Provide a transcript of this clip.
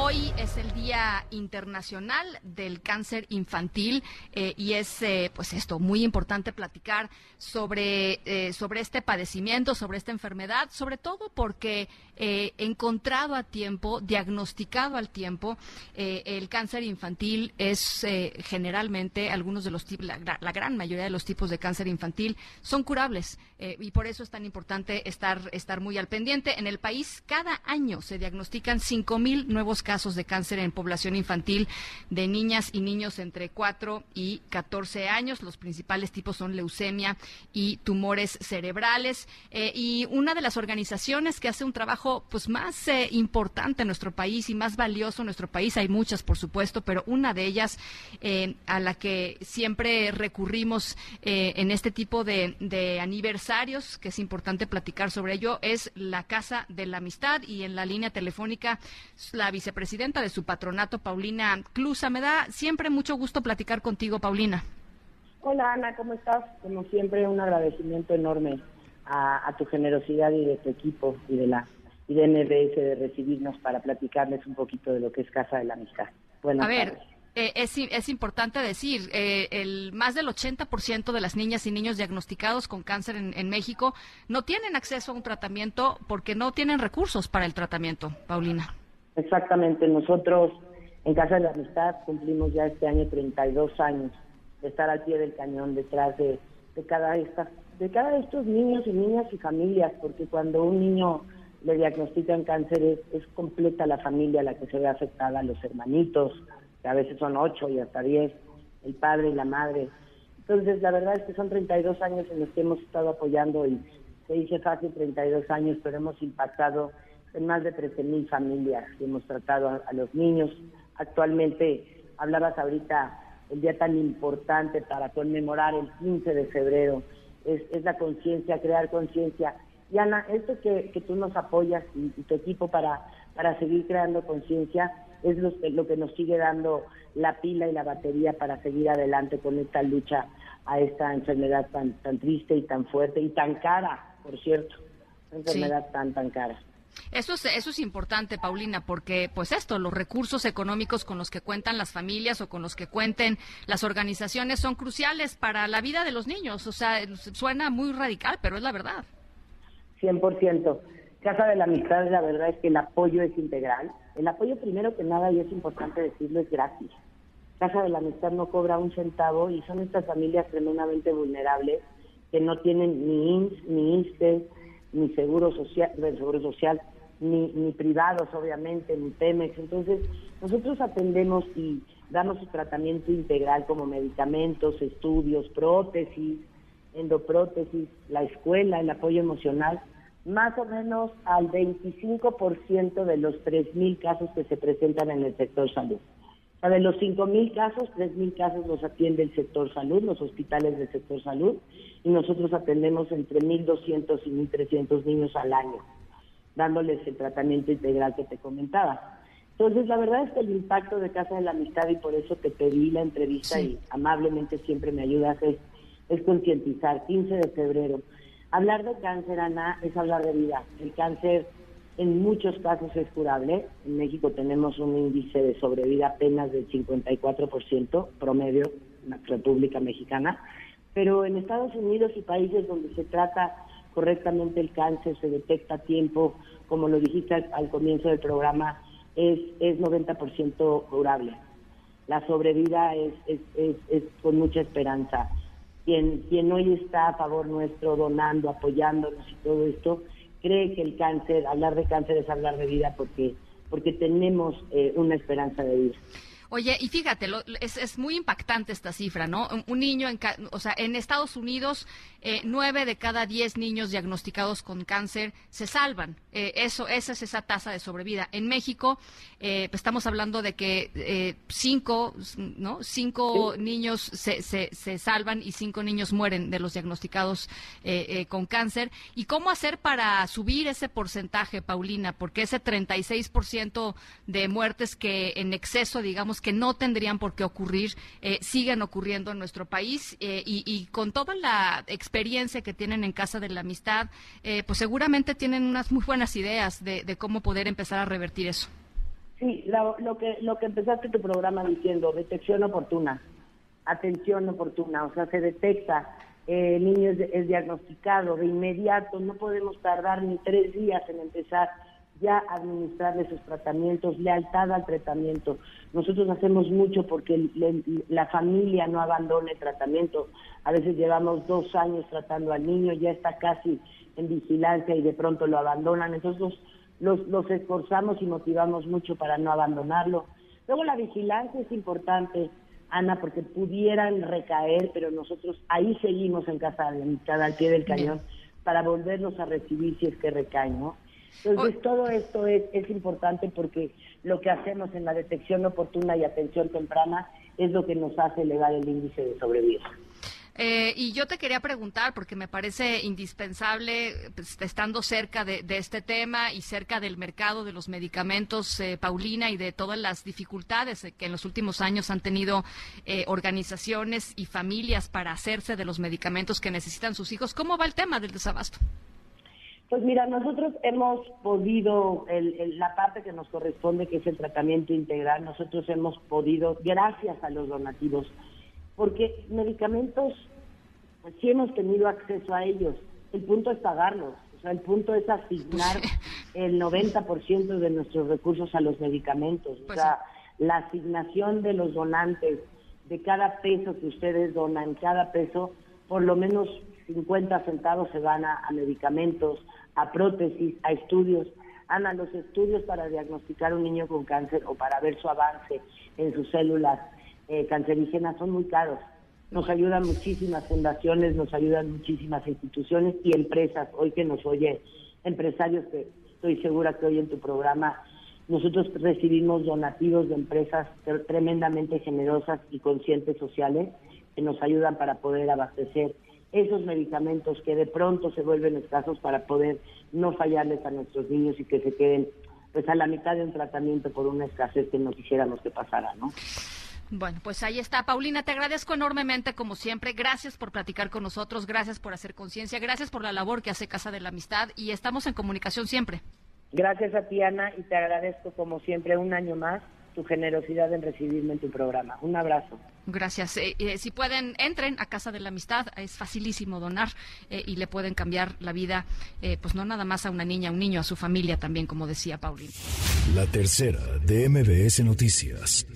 Hoy es el Día Internacional del Cáncer Infantil eh, y es, eh, pues esto, muy importante platicar sobre, eh, sobre este padecimiento, sobre esta enfermedad, sobre todo porque encontrado a tiempo, diagnosticado al tiempo, el cáncer infantil es generalmente, algunos de los la, la, gran mayoría de los tipos de cáncer infantil son curables y por eso es tan importante estar, estar muy al pendiente. En el país, cada año se diagnostican 5.000 nuevos casos de cáncer en población infantil de niñas y niños entre 4 y 14 años. Los principales tipos son leucemia y tumores cerebrales. Eh, y una de las organizaciones que hace un trabajo pues más eh, importante en nuestro país y más valioso en nuestro país, hay muchas por supuesto, pero una de ellas eh, a la que siempre recurrimos en este tipo de, aniversarios, que es importante platicar sobre ello, es la Casa de la Amistad y en la línea telefónica la vicepresidenta presidenta de su patronato, Paulina Clusa. Me da siempre mucho gusto platicar contigo, Paulina. Hola Ana, ¿cómo estás? Como siempre, un agradecimiento enorme a, tu generosidad y de tu equipo y de la y de recibirnos para platicarles un poquito de lo que es Casa de la Amistad. Buenas a ver, eh, es, es, importante decir, eh, el más del 80% de las niñas y niños diagnosticados con cáncer en, en, México no tienen acceso a un tratamiento porque no tienen recursos para el tratamiento, Paulina. Exactamente, nosotros en Casa de la Amistad cumplimos ya este año 32 años de estar al pie del cañón detrás de, de cada esta, de cada de estos niños y niñas y familias, porque cuando un niño le diagnostican cáncer es, es completa la familia la que se ve afectada, los hermanitos, que a veces son ocho y hasta diez, el padre y la madre. Entonces, la verdad es que son 32 años en los que hemos estado apoyando y se dice fácil 32 años, pero hemos impactado en más de 13.000 familias que hemos tratado a, los niños. Actualmente, hablabas ahorita, el día tan importante para conmemorar el 15 de febrero, es, es la conciencia, crear conciencia. Y Ana, esto que, que tú nos apoyas y, tu equipo para, para seguir creando conciencia es lo, lo que nos sigue dando la pila y la batería para seguir adelante con esta lucha a esta enfermedad tan, tan triste y tan fuerte y tan cara, por cierto, una enfermedad tan, tan cara. Eso es, eso es importante, Paulina, porque pues esto, los recursos económicos con los que cuentan las familias o con los que cuenten las organizaciones son cruciales para la vida de los niños. O sea, suena muy radical, pero es la verdad. 100%. Casa de la Amistad, la verdad es que el apoyo es integral. El apoyo, primero que nada, y es importante decirlo, es gratis. Casa de la Amistad no cobra un centavo y son estas familias tremendamente vulnerables que no tienen ni INS, ni INSTE, ni seguro social, seguro social ni, ni privados, obviamente, ni Pemex. Entonces, nosotros atendemos y damos su tratamiento integral como medicamentos, estudios, prótesis, endoprótesis, la escuela, el apoyo emocional, más o menos al 25% de los 3.000 casos que se presentan en el sector salud. De los 5.000 casos, 3.000 casos los atiende el sector salud, los hospitales del sector salud, y nosotros atendemos entre 1.200 y 1.300 niños al año dándoles el tratamiento integral que te comentaba. Entonces, la verdad es que el impacto de Casa de la Amistad, y por eso te pedí la entrevista y amablemente siempre me ayudas, es, es concientizar. 15 de febrero. Hablar de cáncer, Ana, es hablar de vida. El cáncer en muchos casos es curable. En México tenemos un índice de sobrevida apenas del 54% promedio en la República Mexicana, pero en Estados Unidos y países donde se trata correctamente el cáncer, se detecta a tiempo, como lo dijiste al, comienzo del programa, es, es 90% curable. La sobrevida es, es, es, con mucha esperanza. Quien, quien hoy está a favor nuestro, donando, apoyándonos y todo esto, cree que el cáncer, hablar de cáncer es hablar de vida porque, porque tenemos eh, una esperanza de vida. Oye, y fíjate, es, es, muy impactante esta cifra, ¿no? Un, niño, en, o sea, en Estados Unidos, eh, nueve de cada diez niños diagnosticados con cáncer se salvan. Eh, eso, esa es esa tasa de sobrevida. En México, eh, pues, estamos hablando de que eh, cinco, ¿no? Cinco niños se, se, se, salvan y cinco niños mueren de los diagnosticados con cáncer. ¿Y cómo hacer para subir ese porcentaje, Paulina? Porque ese 36% de muertes que en exceso, digamos, que no tendrían por qué ocurrir, siguen ocurriendo en nuestro país y, con toda la experiencia que tienen en Casa de la Amistad, pues seguramente tienen unas muy buenas ideas de, de cómo poder empezar a revertir eso. Sí, lo, que, lo que empezaste tu programa diciendo, detección oportuna, atención oportuna, o sea, se detecta, eh, el niño es, diagnosticado de inmediato, no podemos tardar ni tres días en empezar ya administrarle sus tratamientos, lealtad al tratamiento. Nosotros hacemos mucho porque la familia no abandone el tratamiento. A veces llevamos dos años tratando al niño, ya está casi en vigilancia y de pronto lo abandonan. Entonces los, los esforzamos y motivamos mucho para no abandonarlo. Luego la vigilancia es importante, Ana, porque pudieran recaer, pero nosotros ahí seguimos en casa de mitad al pie del cañón para volvernos a recibir si es que recaen, ¿no? Entonces todo esto es, es importante porque lo que hacemos en la detección oportuna y atención temprana es lo que nos hace elevar el índice de sobrevida. Eh, y yo te quería preguntar, porque me parece indispensable, pues, estando cerca de, este tema y cerca del mercado de los medicamentos, eh, Paulina, y de todas las dificultades que en los últimos años han tenido eh, organizaciones y familias para hacerse de los medicamentos que necesitan sus hijos. ¿Cómo va el tema del desabasto? Pues mira, nosotros hemos podido, la parte que nos corresponde, que es el tratamiento integral, nosotros hemos podido, gracias a los donativos, porque medicamentos pues, sí hemos tenido acceso a ellos. El punto es pagarlos. O sea, el punto es asignar el 90% de nuestros recursos a los medicamentos. O pues sea, la asignación de los donantes, de cada peso que ustedes donan, cada peso, por lo menos 50 centavos se van a, medicamentos, a prótesis, a estudios. Ana, los estudios para diagnosticar un niño con cáncer o para ver su avance en sus células eh, cancerígenas son muy caros. Nos ayudan muchísimas fundaciones, nos ayudan muchísimas instituciones y empresas. Hoy que nos oye empresarios que estoy segura que hoy en tu programa nosotros recibimos donativos de empresas tremendamente generosas y conscientes sociales que nos ayudan para poder abastecer esos medicamentos que de pronto se vuelven escasos para poder no fallarles a nuestros niños y que se queden pues a la mitad de un tratamiento por una escasez que no quisiéramos que pasara, ¿no? Bueno, pues ahí está. Paulina, te agradezco enormemente, como siempre. Gracias por platicar con nosotros, gracias por hacer conciencia, gracias por la labor que hace Casa de la Amistad y estamos en comunicación siempre. Gracias a ti, Ana, y te agradezco, como siempre, un año más tu generosidad en recibirme en tu programa. Un abrazo. Gracias. Eh, eh, si pueden, entren a Casa de la Amistad. Es facilísimo donar eh, y le pueden cambiar la vida, pues no nada más a una niña, a un niño, a su familia también, como decía Paulina. La tercera de MBS Noticias.